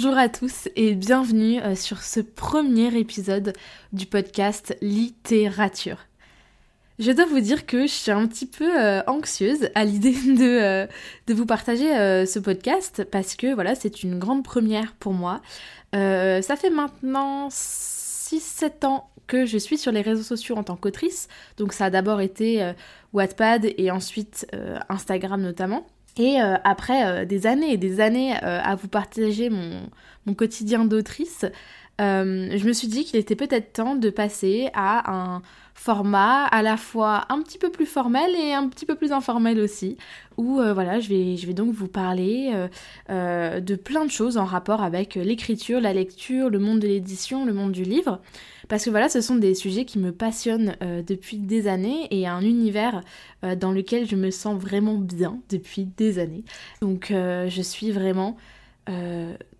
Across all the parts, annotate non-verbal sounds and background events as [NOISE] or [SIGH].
Bonjour à tous et bienvenue euh, sur ce premier épisode du podcast Littérature. Je dois vous dire que je suis un petit peu euh, anxieuse à l'idée [LAUGHS] de, euh, de, vous partager ce podcast parce que voilà, c'est une grande première pour moi. ça fait maintenant 6-7 ans que je suis sur les réseaux sociaux en tant qu'autrice. Donc ça a d'abord été Wattpad et ensuite Instagram notamment. Et euh, après euh, des années et des années euh, à vous partager mon, mon quotidien d'autrice, je me suis dit qu'il était peut-être temps de passer à un format à la fois un petit peu plus formel et un petit peu plus informel aussi, où voilà, je vais, donc vous parler de plein de choses en rapport avec l'écriture, la lecture, le monde de l'édition, le monde du livre. Parce que voilà, ce sont des sujets qui me passionnent euh, depuis des années et un univers euh, dans lequel je me sens vraiment bien depuis des années. Donc euh, je suis vraiment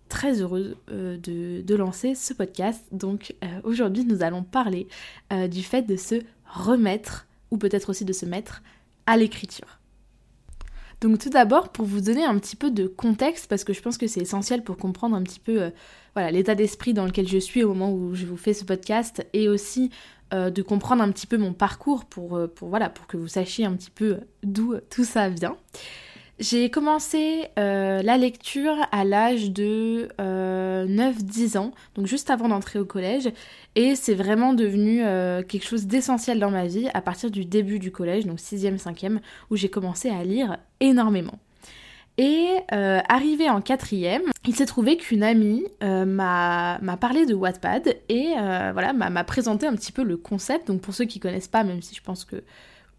très heureuse de, de, lancer ce podcast. Donc aujourd'hui nous allons parler du fait de se remettre, ou peut-être aussi de se mettre à l'écriture. Donc tout d'abord, pour vous donner un petit peu de contexte, parce que je pense que c'est essentiel pour comprendre un petit peu euh, voilà l'état d'esprit dans lequel je suis au moment où je vous fais ce podcast, et aussi euh, de comprendre un petit peu mon parcours euh, pour, voilà, pour que vous sachiez un petit peu d'où tout ça vient. J'ai commencé euh, la lecture à l'âge de 9-10 euh, ans, donc juste avant d'entrer au collège, et c'est vraiment devenu euh, quelque chose d'essentiel dans ma vie à partir du début du collège, donc 6e, 5e, où j'ai commencé à lire énormément. Et arrivé en quatrième, il s'est trouvé qu'une amie m'a parlé de Wattpad et voilà m'a présenté un petit peu le concept. Donc pour ceux qui connaissent pas, même si je pense que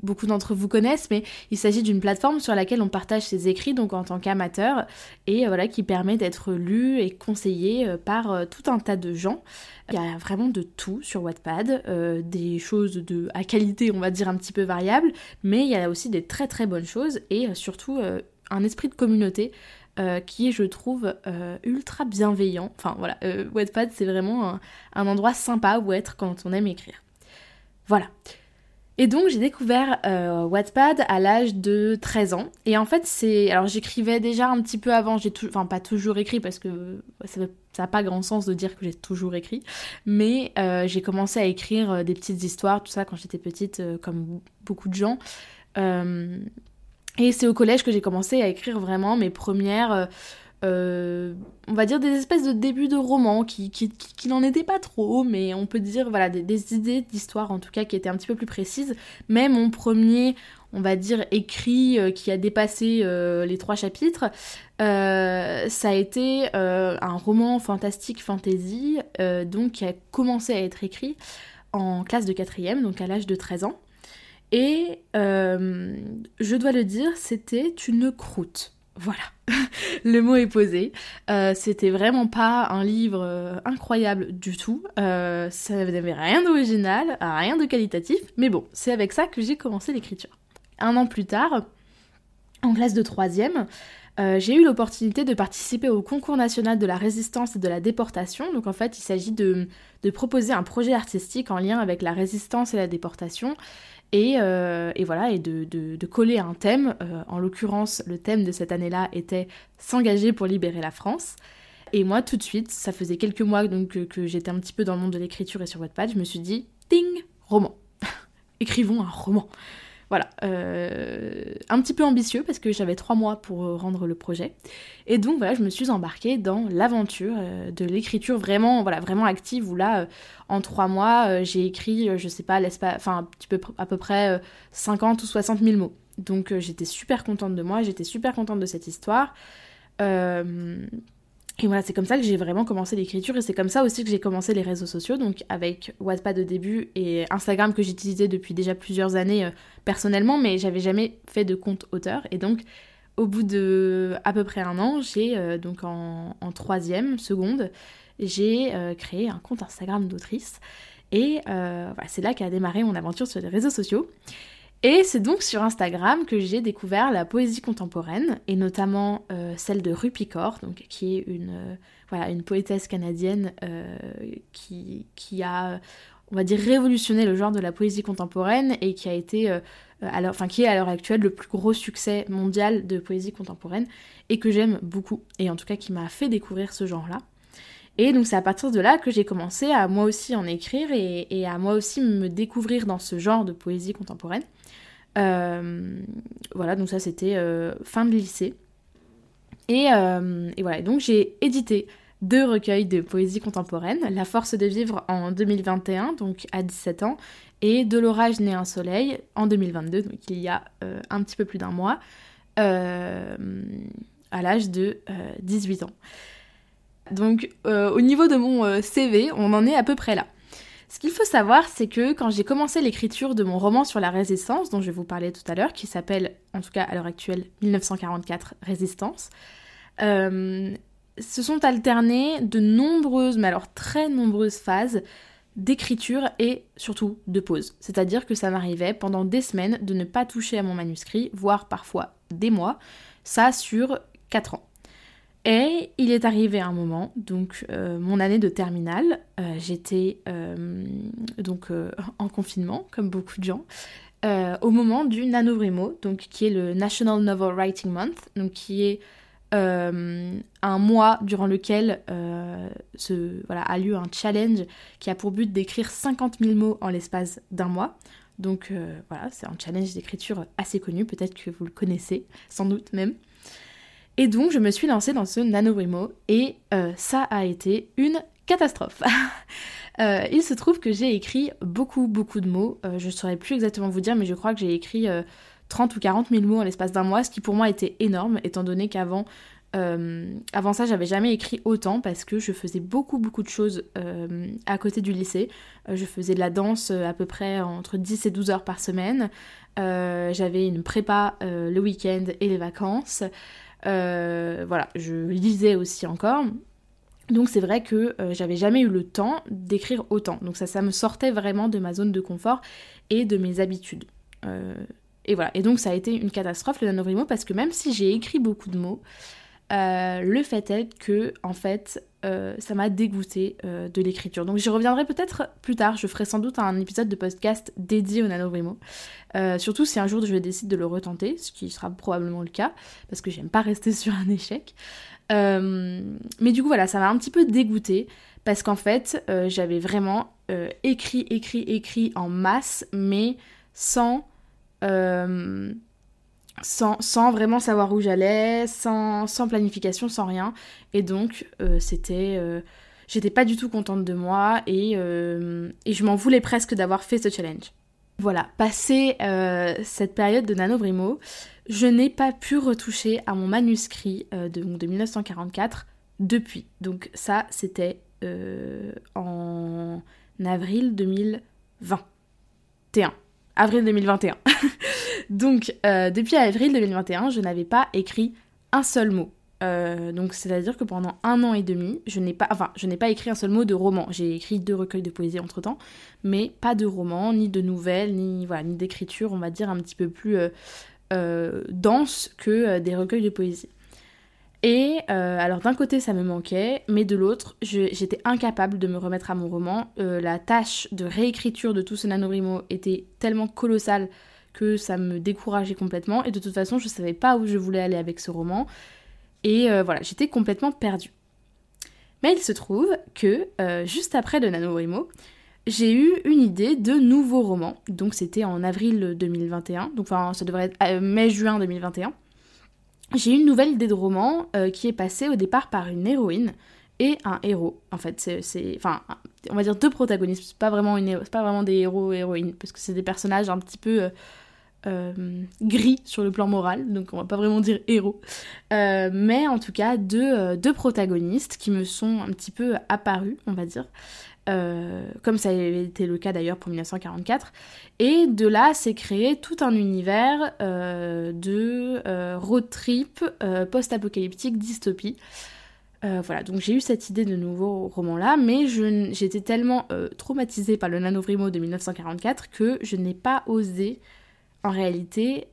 beaucoup d'entre vous connaissent, mais il s'agit d'une plateforme sur laquelle on partage ses écrits, donc en tant qu'amateur, et euh, voilà, qui permet d'être lu et conseillé euh, par euh, tout un tas de gens. Il y a vraiment de tout sur Wattpad, des choses de à qualité, on va dire, un petit peu variable, mais il y a aussi des très très bonnes choses, et surtout un esprit de communauté qui est, je trouve, ultra bienveillant. Enfin voilà, Wattpad, c'est vraiment un endroit sympa où être quand on aime écrire. Voilà. Et donc j'ai découvert euh, Wattpad à l'âge de 13 ans. Et en fait c'est... Alors j'écrivais déjà un petit peu avant, j'ai tout... enfin pas toujours écrit parce que ça n'a pas grand sens de dire que j'ai toujours écrit. Mais euh, j'ai commencé à écrire euh, des petites histoires, tout ça quand j'étais petite, comme beaucoup de gens. et c'est au collège que j'ai commencé à écrire vraiment mes premières euh, on va dire des espèces de débuts de romans qui, n'en étaient pas trop, mais on peut dire voilà des, idées d'histoire en tout cas qui étaient un petit peu plus précises. Mais mon premier, on va dire écrit euh, qui a dépassé euh, les trois chapitres, ça a été un roman fantastique fantasy, donc qui a commencé à être écrit en classe de quatrième, donc à l'âge de 13 ans. Et je dois le dire, c'était une croûte. Voilà, [LAUGHS] le mot est posé. Euh, c'était vraiment pas un livre euh, incroyable du tout. Euh, ça n'avait rien d'original, rien de qualitatif, mais bon, c'est avec ça que j'ai commencé l'écriture. Un an plus tard, en classe de troisième, j'ai eu l'opportunité de participer au concours national de la résistance et de la déportation. Donc en fait, il s'agit de, de, proposer un projet artistique en lien avec la résistance et la déportation. Euh, et, voilà, et de, coller un thème. Euh, en l'occurrence, le thème de cette année-là était S'engager pour libérer la France. Et moi, tout de suite, ça faisait quelques mois donc, que, j'étais un petit peu dans le monde de l'écriture et sur Wattpad, je me suis dit, ding, roman. [LAUGHS] Écrivons un roman. Voilà, euh, un petit peu ambitieux parce que j'avais trois mois pour rendre le projet. Et donc voilà, je me suis embarquée dans l'aventure euh, de l'écriture vraiment, voilà, vraiment active où là, euh, en trois mois, j'ai écrit, je sais pas, enfin, à peu près 50 ou 60 000 mots. Donc j'étais super contente de moi, j'étais super contente de cette histoire. Et voilà, c'est comme ça que j'ai vraiment commencé l'écriture et c'est comme ça aussi que j'ai commencé les réseaux sociaux, donc avec Wattpad au début et Instagram que j'utilisais depuis déjà plusieurs années euh, personnellement, mais j'avais jamais fait de compte auteur. Et donc au bout de à peu près un an, j'ai donc en, troisième, seconde, j'ai créé un compte Instagram d'autrice. Et voilà, c'est là qu'a démarré mon aventure sur les réseaux sociaux. Et c'est donc sur Instagram que j'ai découvert la poésie contemporaine, et notamment euh, celle de Rupi Kaur, qui est une, euh, poétesse canadienne euh, qui, qui, a, on va dire, révolutionné le genre de la poésie contemporaine et qui a été, alors, enfin, qui est à l'heure actuelle le plus gros succès mondial de poésie contemporaine, et que j'aime beaucoup, et en tout cas qui m'a fait découvrir ce genre-là. Et donc c'est à partir de là que j'ai commencé à moi aussi en écrire et, à moi aussi me découvrir dans ce genre de poésie contemporaine. Euh, voilà, donc ça c'était euh, fin de lycée. Et, euh, et voilà, donc j'ai édité deux recueils de poésie contemporaine, La force de vivre en 2021, donc à 17 ans, et De l'orage né un soleil en 2022, donc il y a un petit peu plus d'un mois, à l'âge de 18 ans. Donc au niveau de mon CV, on en est à peu près là. Ce qu'il faut savoir, c'est que quand j'ai commencé l'écriture de mon roman sur la résistance, dont je vais vous parler tout à l'heure, qui s'appelle, en tout cas à l'heure actuelle, 1944 Résistance, euh, se sont alternées de nombreuses, mais alors très nombreuses phases d'écriture et surtout de pause. C'est-à-dire que ça m'arrivait pendant des semaines de ne pas toucher à mon manuscrit, voire parfois des mois, ça sur 4 ans. Et il est arrivé un moment, donc euh, mon année de terminale, euh, j'étais euh, donc en confinement, comme beaucoup de gens, au moment du NaNoWriMo, donc qui est le National Novel Writing Month, donc qui est un mois durant lequel ce, voilà, a lieu un challenge qui a pour but d'écrire 50 000 mots en l'espace d'un mois. Donc voilà, c'est un challenge d'écriture assez connu, peut-être que vous le connaissez, sans doute même. Et donc je me suis lancée dans ce NaNoWriMo et euh, ça a été une catastrophe. [LAUGHS] Euh, il se trouve que j'ai écrit beaucoup beaucoup de mots, euh, je ne saurais plus exactement vous dire mais je crois que j'ai écrit 30 ou 40 000 mots en l'espace d'un mois, ce qui pour moi était énorme étant donné qu'avant avant ça, j'avais jamais écrit autant parce que je faisais beaucoup beaucoup de choses à côté du lycée. je faisais de la danse à peu près entre 10 et 12 heures par semaine. j'avais une prépa le week-end et les vacances. Euh, voilà, je lisais aussi encore. Donc c'est vrai que euh, j'avais jamais eu le temps d'écrire autant. Donc ça, ça me sortait vraiment de ma zone de confort et de mes habitudes. Euh, et voilà. Et donc ça a été une catastrophe le NaNoWriMo parce que même si j'ai écrit beaucoup de mots, le fait est que en fait ça m'a dégoûté de l'écriture. Donc j'y reviendrai peut-être plus tard. Je ferai sans doute un épisode de podcast dédié au NaNoWriMo. Euh, surtout si un jour je décide de le retenter, ce qui sera probablement le cas, parce que j'aime pas rester [LAUGHS] sur un échec. Euh, mais du coup voilà, ça m'a un petit peu dégoûté parce qu'en fait euh, j'avais vraiment écrit, écrit, écrit en masse, mais sans, sans, vraiment savoir où j'allais, sans, sans, planification, sans rien. Et donc c'était... J'étais pas du tout contente de moi et, et je m'en voulais presque d'avoir fait ce challenge. Voilà, passé euh, cette période de NaNoWriMo, je n'ai pas pu retoucher à mon manuscrit euh, de, 1944 depuis. Donc ça, c'était euh, en avril 2021. Avril 2021. [LAUGHS] Donc depuis avril 2021, je n'avais pas écrit un seul mot. Euh, donc c'est-à-dire que pendant un an et demi, je n'ai pas, enfin, je n'ai pas écrit un seul mot de roman. J'ai écrit deux recueils de poésie entre temps, mais pas de roman, ni de nouvelles, ni voilà, ni d'écriture, on va dire un petit peu plus euh, euh, dense que des recueils de poésie. Et alors d'un côté ça me manquait, mais de l'autre j'étais incapable de me remettre à mon roman. la tâche de réécriture de tout ce nanorimo était tellement colossale que ça me décourageait complètement. Et de toute façon je savais pas où je voulais aller avec ce roman. Et euh, voilà, j'étais complètement perdue. Mais il se trouve que euh, juste après le NaNoWriMo, j'ai eu une idée de nouveaux romans. Donc c'était en avril 2021, donc enfin ça devrait être euh, mai-juin 2021. J'ai une nouvelle idée de roman qui est passée au départ par une héroïne et un héros. En fait, c'est, enfin, on va dire deux protagonistes. C'est pas vraiment des héros et héroïnes parce que c'est des personnages un petit peu euh, gris sur le plan moral, donc on va pas vraiment dire héros, euh, mais en tout cas euh, deux, protagonistes qui me sont un petit peu apparus, on va dire, comme ça avait été le cas d'ailleurs pour 1944. Et de là s'est créé tout un univers de road trip post-apocalyptique dystopie. voilà, donc j'ai eu cette idée de nouveau roman-là, mais j'étais tellement traumatisée par le Nanovrimo de 1944 que je n'ai pas osé, en réalité,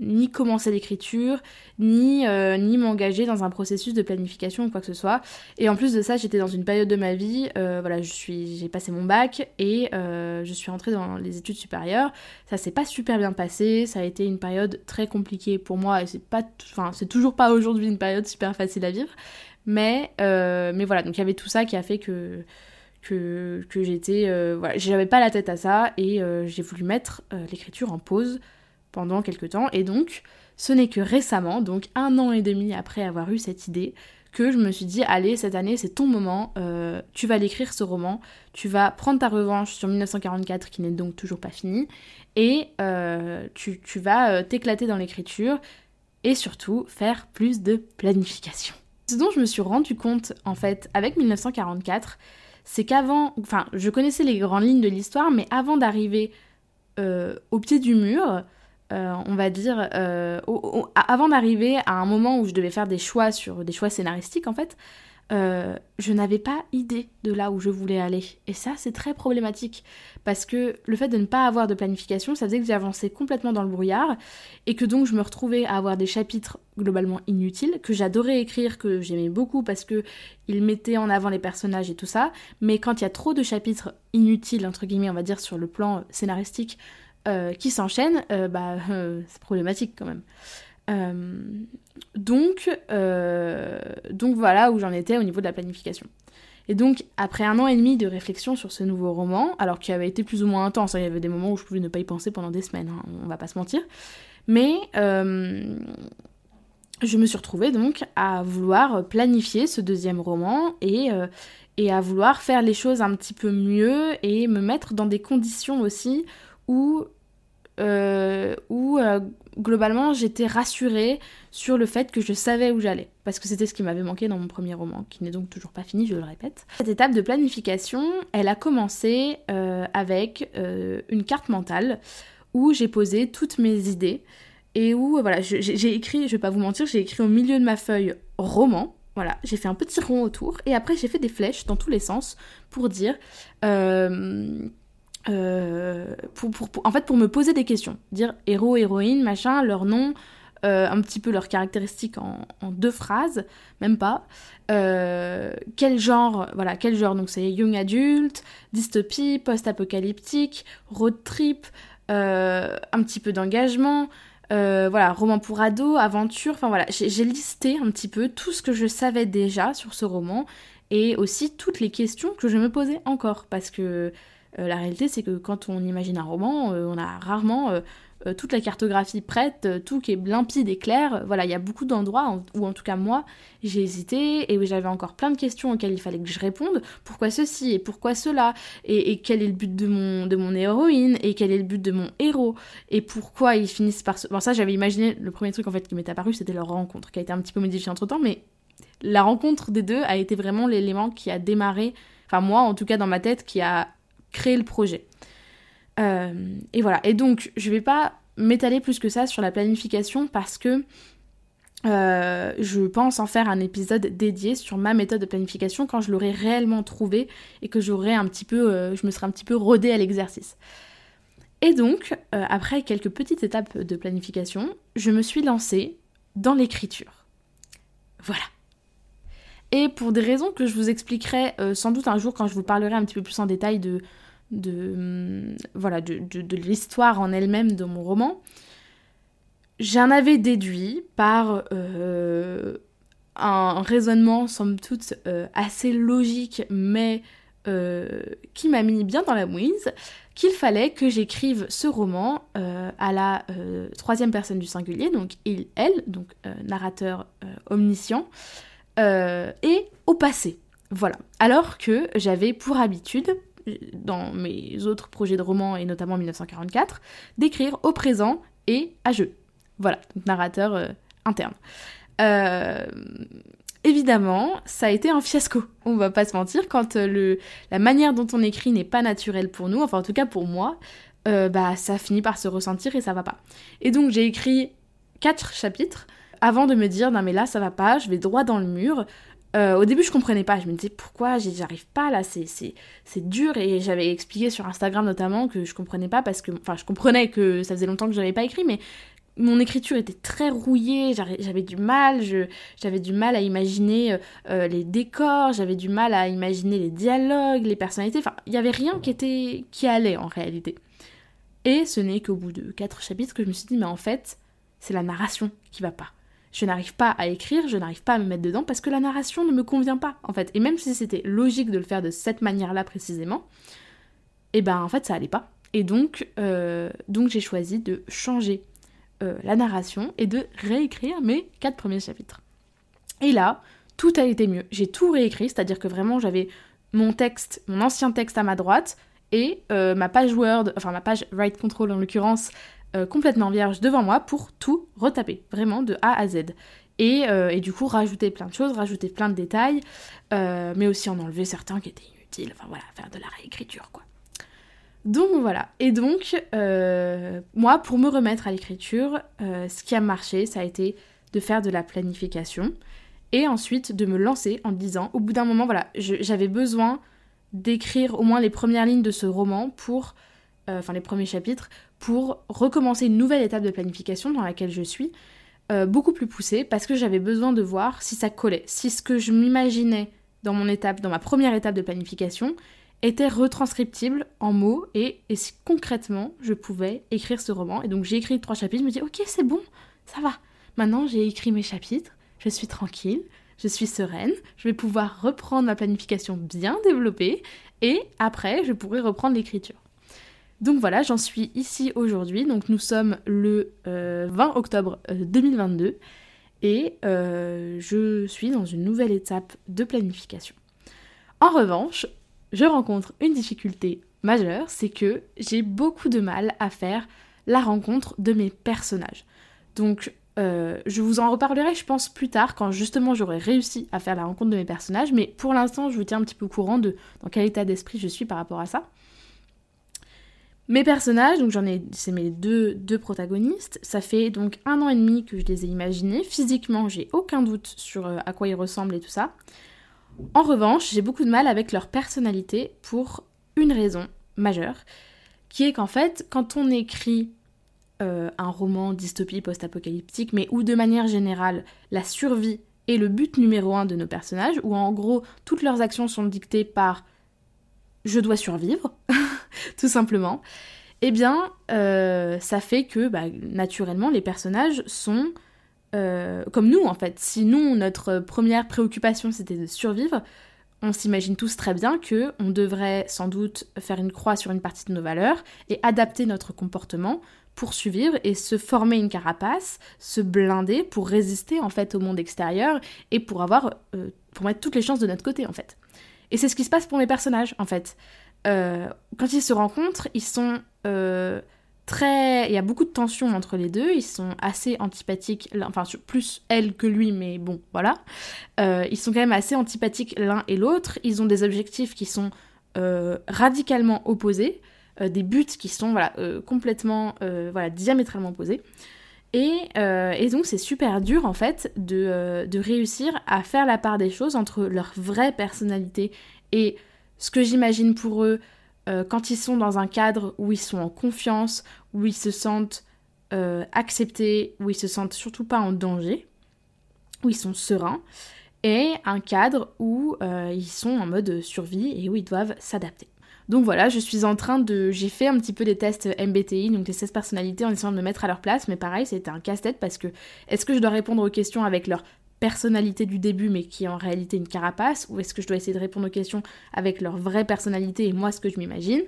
ni commencer l'écriture, ni, euh, ni m'engager dans un processus de planification ou quoi que ce soit. Et en plus de ça, j'étais dans une période de ma vie, euh, voilà, je suis, j'ai passé mon bac et euh, je suis rentrée dans les études supérieures. Ça s'est pas super bien passé, ça a été une période très compliquée pour moi et c'est pas, enfin, c'est toujours pas aujourd'hui une période super facile à vivre. Mais, mais voilà, donc il y avait tout ça qui a fait que que, que j'étais, voilà, j'avais pas la tête à ça et j'ai voulu mettre l'écriture en pause pendant quelques temps. Et donc, ce n'est que récemment, donc un an et demi après avoir eu cette idée, que je me suis dit, allez, cette année, c'est ton moment, euh, tu vas l'écrire ce roman, tu vas prendre ta revanche sur 1944, qui n'est donc toujours pas fini, et euh, tu, vas euh, t'éclater dans l'écriture, et surtout faire plus de planification. Ce dont je me suis rendu compte, en fait, avec 1944, c'est qu'avant, enfin, je connaissais les grandes lignes de l'histoire, mais avant d'arriver au pied du mur, euh, on va dire, euh, avant d'arriver à un moment où je devais faire des choix sur des choix scénaristiques en fait, euh, je n'avais pas idée de là où je voulais aller. Et ça, c'est très problématique parce que le fait de ne pas avoir de planification, ça faisait que j'avançais complètement dans le brouillard et que donc je me retrouvais à avoir des chapitres globalement inutiles que j'adorais écrire, que j'aimais beaucoup parce que ils mettaient en avant les personnages et tout ça. Mais quand il y a trop de chapitres inutiles entre guillemets, on va dire sur le plan scénaristique, euh, qui s'enchaînent, euh, bah, [LAUGHS] euh, c'est problématique quand même. donc, donc voilà où j'en étais au niveau de la planification. Et donc, après un an et demi de réflexion sur ce nouveau roman, alors qu'il avait été plus ou moins intense, hein, il y avait des moments où je pouvais ne pas y penser pendant des semaines, hein, on va pas se mentir, mais je me suis retrouvée donc à vouloir planifier ce deuxième roman et, et à vouloir faire les choses un petit peu mieux et me mettre dans des conditions aussi où, euh, euh, globalement j'étais rassurée sur le fait que je savais où j'allais. Parce que c'était ce qui m'avait manqué dans mon premier roman, qui n'est donc toujours pas fini, je le répète. Cette étape de planification, elle a commencé euh, avec une carte mentale où j'ai posé toutes mes idées et où voilà, j'ai écrit, je vais pas vous mentir, j'ai écrit au milieu de ma feuille roman. Voilà, j'ai fait un petit rond autour et après j'ai fait des flèches dans tous les sens pour dire pour, en fait, pour me poser des questions. Dire héros, héroïne, machin, leur nom, euh, un petit peu leurs caractéristiques en, deux phrases, même pas. Euh, quel genre, voilà, quel genre, donc c'est young adulte, dystopie, post-apocalyptique, road trip, un petit peu d'engagement, voilà, roman pour ados, aventure, enfin voilà, j'ai listé un petit peu tout ce que je savais déjà sur ce roman et aussi toutes les questions que je me posais encore parce que euh, la réalité, c'est que quand on imagine un roman, euh, on a rarement euh, toute la cartographie prête, tout qui est limpide et clair. Voilà, il y a beaucoup d'endroits où, en tout cas, moi, j'ai hésité et où j'avais encore plein de questions auxquelles il fallait que je réponde. Pourquoi ceci et pourquoi cela? Et, quel est le but de mon, de mon héroïne? Et quel est le but de mon héros? Et pourquoi ils finissent par. Bon, ça, j'avais imaginé, le premier truc en fait qui m'est apparu, c'était leur rencontre, qui a été un petit peu modifiée entre temps, mais la rencontre des deux a été vraiment l'élément qui a démarré, enfin moi en tout cas dans ma tête, qui a créer le projet. Euh, et voilà. Et donc, je vais pas m'étaler plus que ça sur la planification parce que euh, je pense en faire un épisode dédié sur ma méthode de planification quand je l'aurai réellement trouvé et que j'aurai un petit peu, euh, je me serai un petit peu rodée à l'exercice. Et donc, après quelques petites étapes de planification, je me suis lancée dans l'écriture. Voilà. Et pour des raisons que je vous expliquerai sans doute un jour quand je vous parlerai un petit peu plus en détail de, hum, voilà, de, l'histoire en elle-même de mon roman, j'en avais déduit par euh, un raisonnement, somme toute, euh, assez logique, mais euh, qui m'a mis bien dans la mouise, qu'il fallait que j'écrive ce roman à la troisième personne du singulier, donc il, elle, donc narrateur omniscient, et au passé. Voilà. Alors que j'avais pour habitude, dans mes autres projets de romans et notamment 1944, d'écrire au présent et à jeu. Voilà, donc narrateur euh, interne. Euh, évidemment, ça a été un fiasco. On va pas se mentir, quand euh, le, la manière dont on écrit n'est pas naturelle pour nous, enfin en tout cas pour moi, euh, bah ça finit par se ressentir et ça va pas. Et donc j'ai écrit quatre chapitres avant de me dire non mais là ça va pas, je vais droit dans le mur. Euh, au début je comprenais pas, je me disais pourquoi j'arrive pas là, c'est dur. Et j'avais expliqué sur Instagram notamment que je comprenais pas parce que, enfin je comprenais que ça faisait longtemps que je n'avais pas écrit mais mon écriture était très rouillée, j'avais du mal, j'avais du mal à imaginer euh, euh, les décors, j'avais du mal à imaginer les dialogues, les personnalités, enfin, il n'y avait rien qui était qui allait en réalité. Et ce n'est qu'au bout de quatre chapitres que je me suis dit, mais en fait, c'est la narration qui va pas. Je n'arrive pas à écrire, je n'arrive pas à me mettre dedans parce que la narration ne me convient pas, en fait. Et même si c'était logique de le faire de cette manière-là précisément, et eh ben en fait ça allait pas. Et donc, euh, donc j'ai choisi de changer euh, la narration et de réécrire mes quatre premiers chapitres. Et là, tout a été mieux. J'ai tout réécrit, c'est-à-dire que vraiment j'avais mon texte, mon ancien texte à ma droite et euh, ma page Word, enfin ma page Write Control en l'occurrence, euh, complètement vierge devant moi pour tout retaper, vraiment de A à Z. Et, et, du coup rajouter plein de choses, rajouter plein de détails, mais aussi en enlever certains qui étaient inutiles, enfin voilà, faire de la réécriture quoi. Donc voilà, et donc euh, moi pour me remettre à l'écriture, euh, ce qui a marché ça a été de faire de la planification et ensuite de me lancer en disant au bout d'un moment voilà j'avais besoin d'écrire au moins les premières lignes de ce roman pour, euh, enfin les premiers chapitres, pour recommencer une nouvelle étape de planification dans laquelle je suis, beaucoup plus poussée parce que j'avais besoin de voir si ça collait, si ce que je m'imaginais dans mon étape, dans ma première étape de planification, était retranscriptible en mots et, et si concrètement je pouvais écrire ce roman. Et donc j'ai écrit trois chapitres, je me dis ok c'est bon, ça va. Maintenant j'ai écrit mes chapitres, je suis tranquille, je suis sereine, je vais pouvoir reprendre ma planification bien développée et après je pourrai reprendre l'écriture. Donc voilà, j'en suis ici aujourd'hui, donc nous sommes le 20 euh, octobre 2022 euh, et euh, je suis dans une nouvelle étape de planification. En revanche, je rencontre une difficulté majeure, c'est que j'ai beaucoup de mal à faire la rencontre de mes personnages. Donc je vous en reparlerai, je pense, plus tard, quand justement j'aurai réussi à faire la rencontre de mes personnages, mais pour l'instant, je vous tiens un petit peu courant de dans quel état d'esprit je suis par rapport à ça. Mes personnages, donc j'en ai, c'est mes deux, deux protagonistes, ça fait donc un an et demi que je les ai imaginés. Physiquement, j'ai aucun doute sur euh, à quoi ils ressemblent et tout ça. En revanche, j'ai beaucoup de mal avec leur personnalité pour une raison majeure, qui est qu'en fait, quand on écrit euh, un roman dystopie post-apocalyptique, mais où de manière générale, la survie est le but numéro un de nos personnages, où en gros, toutes leurs actions sont dictées par je dois survivre, [LAUGHS] tout simplement, eh bien, euh, ça fait que, bah, naturellement, les personnages sont euh, comme nous en fait. Si nous, notre première préoccupation c'était de survivre, on s'imagine tous très bien que on devrait sans doute faire une croix sur une partie de nos valeurs et adapter notre comportement pour survivre et se former une carapace, se blinder pour résister en fait au monde extérieur et pour avoir euh, pour mettre toutes les chances de notre côté en fait. Et c'est ce qui se passe pour les personnages en fait. Euh, quand ils se rencontrent, ils sont très... Il y a beaucoup de tension entre les deux, ils sont assez antipathiques, enfin plus elle que lui, mais bon, voilà. Euh, ils sont quand même assez antipathiques l'un et l'autre, ils ont des objectifs qui sont euh, radicalement opposés, euh, des buts qui sont voilà, complètement, voilà, diamétralement opposés. Et, et donc c'est super dur en fait de, de réussir à faire la part des choses entre leur vraie personnalité et ce que j'imagine pour eux, euh, quand ils sont dans un cadre où ils sont en confiance, où ils se sentent euh, acceptés, où ils se sentent surtout pas en danger, où ils sont sereins, et un cadre où euh, ils sont en mode survie et où ils doivent s'adapter. Donc voilà, je suis en train de... J'ai fait un petit peu des tests MBTI, donc les 16 personnalités, en essayant de me mettre à leur place, mais pareil, c'était un casse-tête parce que est-ce que je dois répondre aux questions avec leur personnalité du début mais qui est en réalité une carapace ou est-ce que je dois essayer de répondre aux questions avec leur vraie personnalité et moi ce que je m'imagine?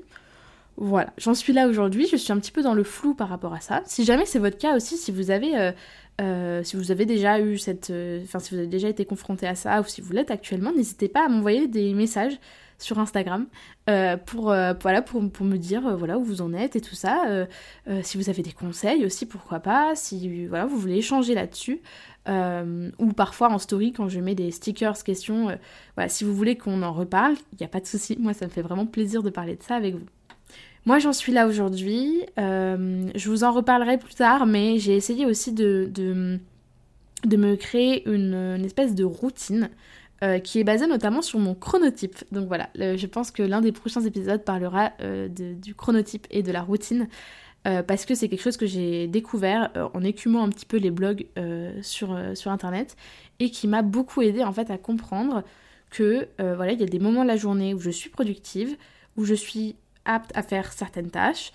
Voilà, j'en suis là aujourd'hui, je suis un petit peu dans le flou par rapport à ça. Si jamais c'est votre cas aussi, si vous avez, euh, euh, déjà eu cette, euh, si vous avez déjà été confronté à ça ou si vous l'êtes actuellement, n'hésitez pas à m'envoyer des messages sur Instagram pour, me dire voilà où vous en êtes et tout ça. si vous avez des conseils aussi, pourquoi pas. Si voilà, vous voulez échanger là-dessus. ou parfois en story quand je mets des stickers questions. si vous voulez qu'on en reparle, il n'y a pas de souci. Moi, ça me fait vraiment plaisir de parler de ça avec vous. Moi, j'en suis là aujourd'hui. Euh, je vous en reparlerai plus tard, mais j'ai essayé aussi de, de, me créer une, espèce de routine euh, qui est basée notamment sur mon chronotype. Donc voilà, je pense que l'un des prochains épisodes parlera euh, du chronotype et de la routine. parce que c'est quelque chose que j'ai découvert en écumant un petit peu les blogs sur, sur internet et qui m'a beaucoup aidé en fait à comprendre que voilà il y a des moments de la journée où je suis productive, où je suis apte à faire certaines tâches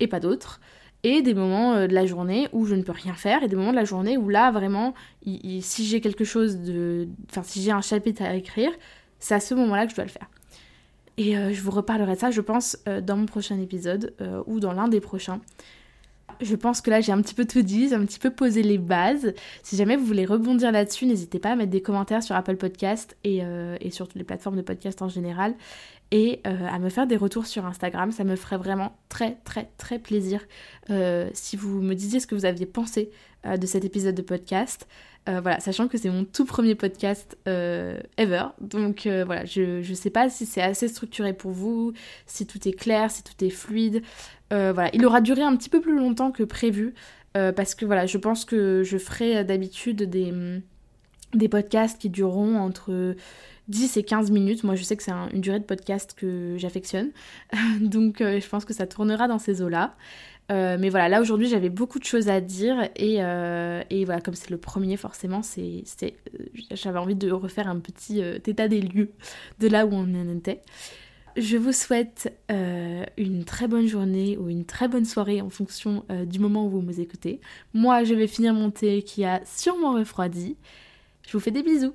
et pas d'autres. Et des moments euh, de la journée où je ne peux rien faire, et des moments de la journée où là, vraiment, si j'ai quelque chose de. Enfin, si j'ai un chapitre à écrire, c'est à ce moment-là que je dois le faire. Et euh, je vous reparlerai de ça, je pense, euh, dans mon prochain épisode ou dans l'un des prochains. Je pense que là j'ai un petit peu tout dit, j'ai un petit peu posé les bases. Si jamais vous voulez rebondir là-dessus, n'hésitez pas à mettre des commentaires sur Apple Podcast et, et sur toutes les plateformes de podcast en général et euh, à me faire des retours sur Instagram. Ça me ferait vraiment très très très plaisir euh, si vous me disiez ce que vous aviez pensé euh, de cet épisode de podcast. voilà, sachant que c'est mon tout premier podcast ever. Donc voilà, je ne sais pas si c'est assez structuré pour vous, si tout est clair, si tout est fluide. voilà, il aura duré un petit peu plus longtemps que prévu. parce que voilà, je pense que je ferai d'habitude des, des podcasts qui dureront entre 10 et 15 minutes. Moi, je sais que c'est une durée de podcast que j'affectionne. [LAUGHS] Donc, euh, je pense que ça tournera dans ces eaux-là. Euh, mais voilà, là aujourd'hui j'avais beaucoup de choses à dire et, euh, et voilà, comme c'est le premier, forcément, c'est, j'avais envie de refaire un petit état des lieux de là où on en était. Je vous souhaite une très bonne journée ou une très bonne soirée en fonction du moment où vous me écoutez. Moi, je vais finir mon thé qui a sûrement refroidi. Je vous fais des bisous.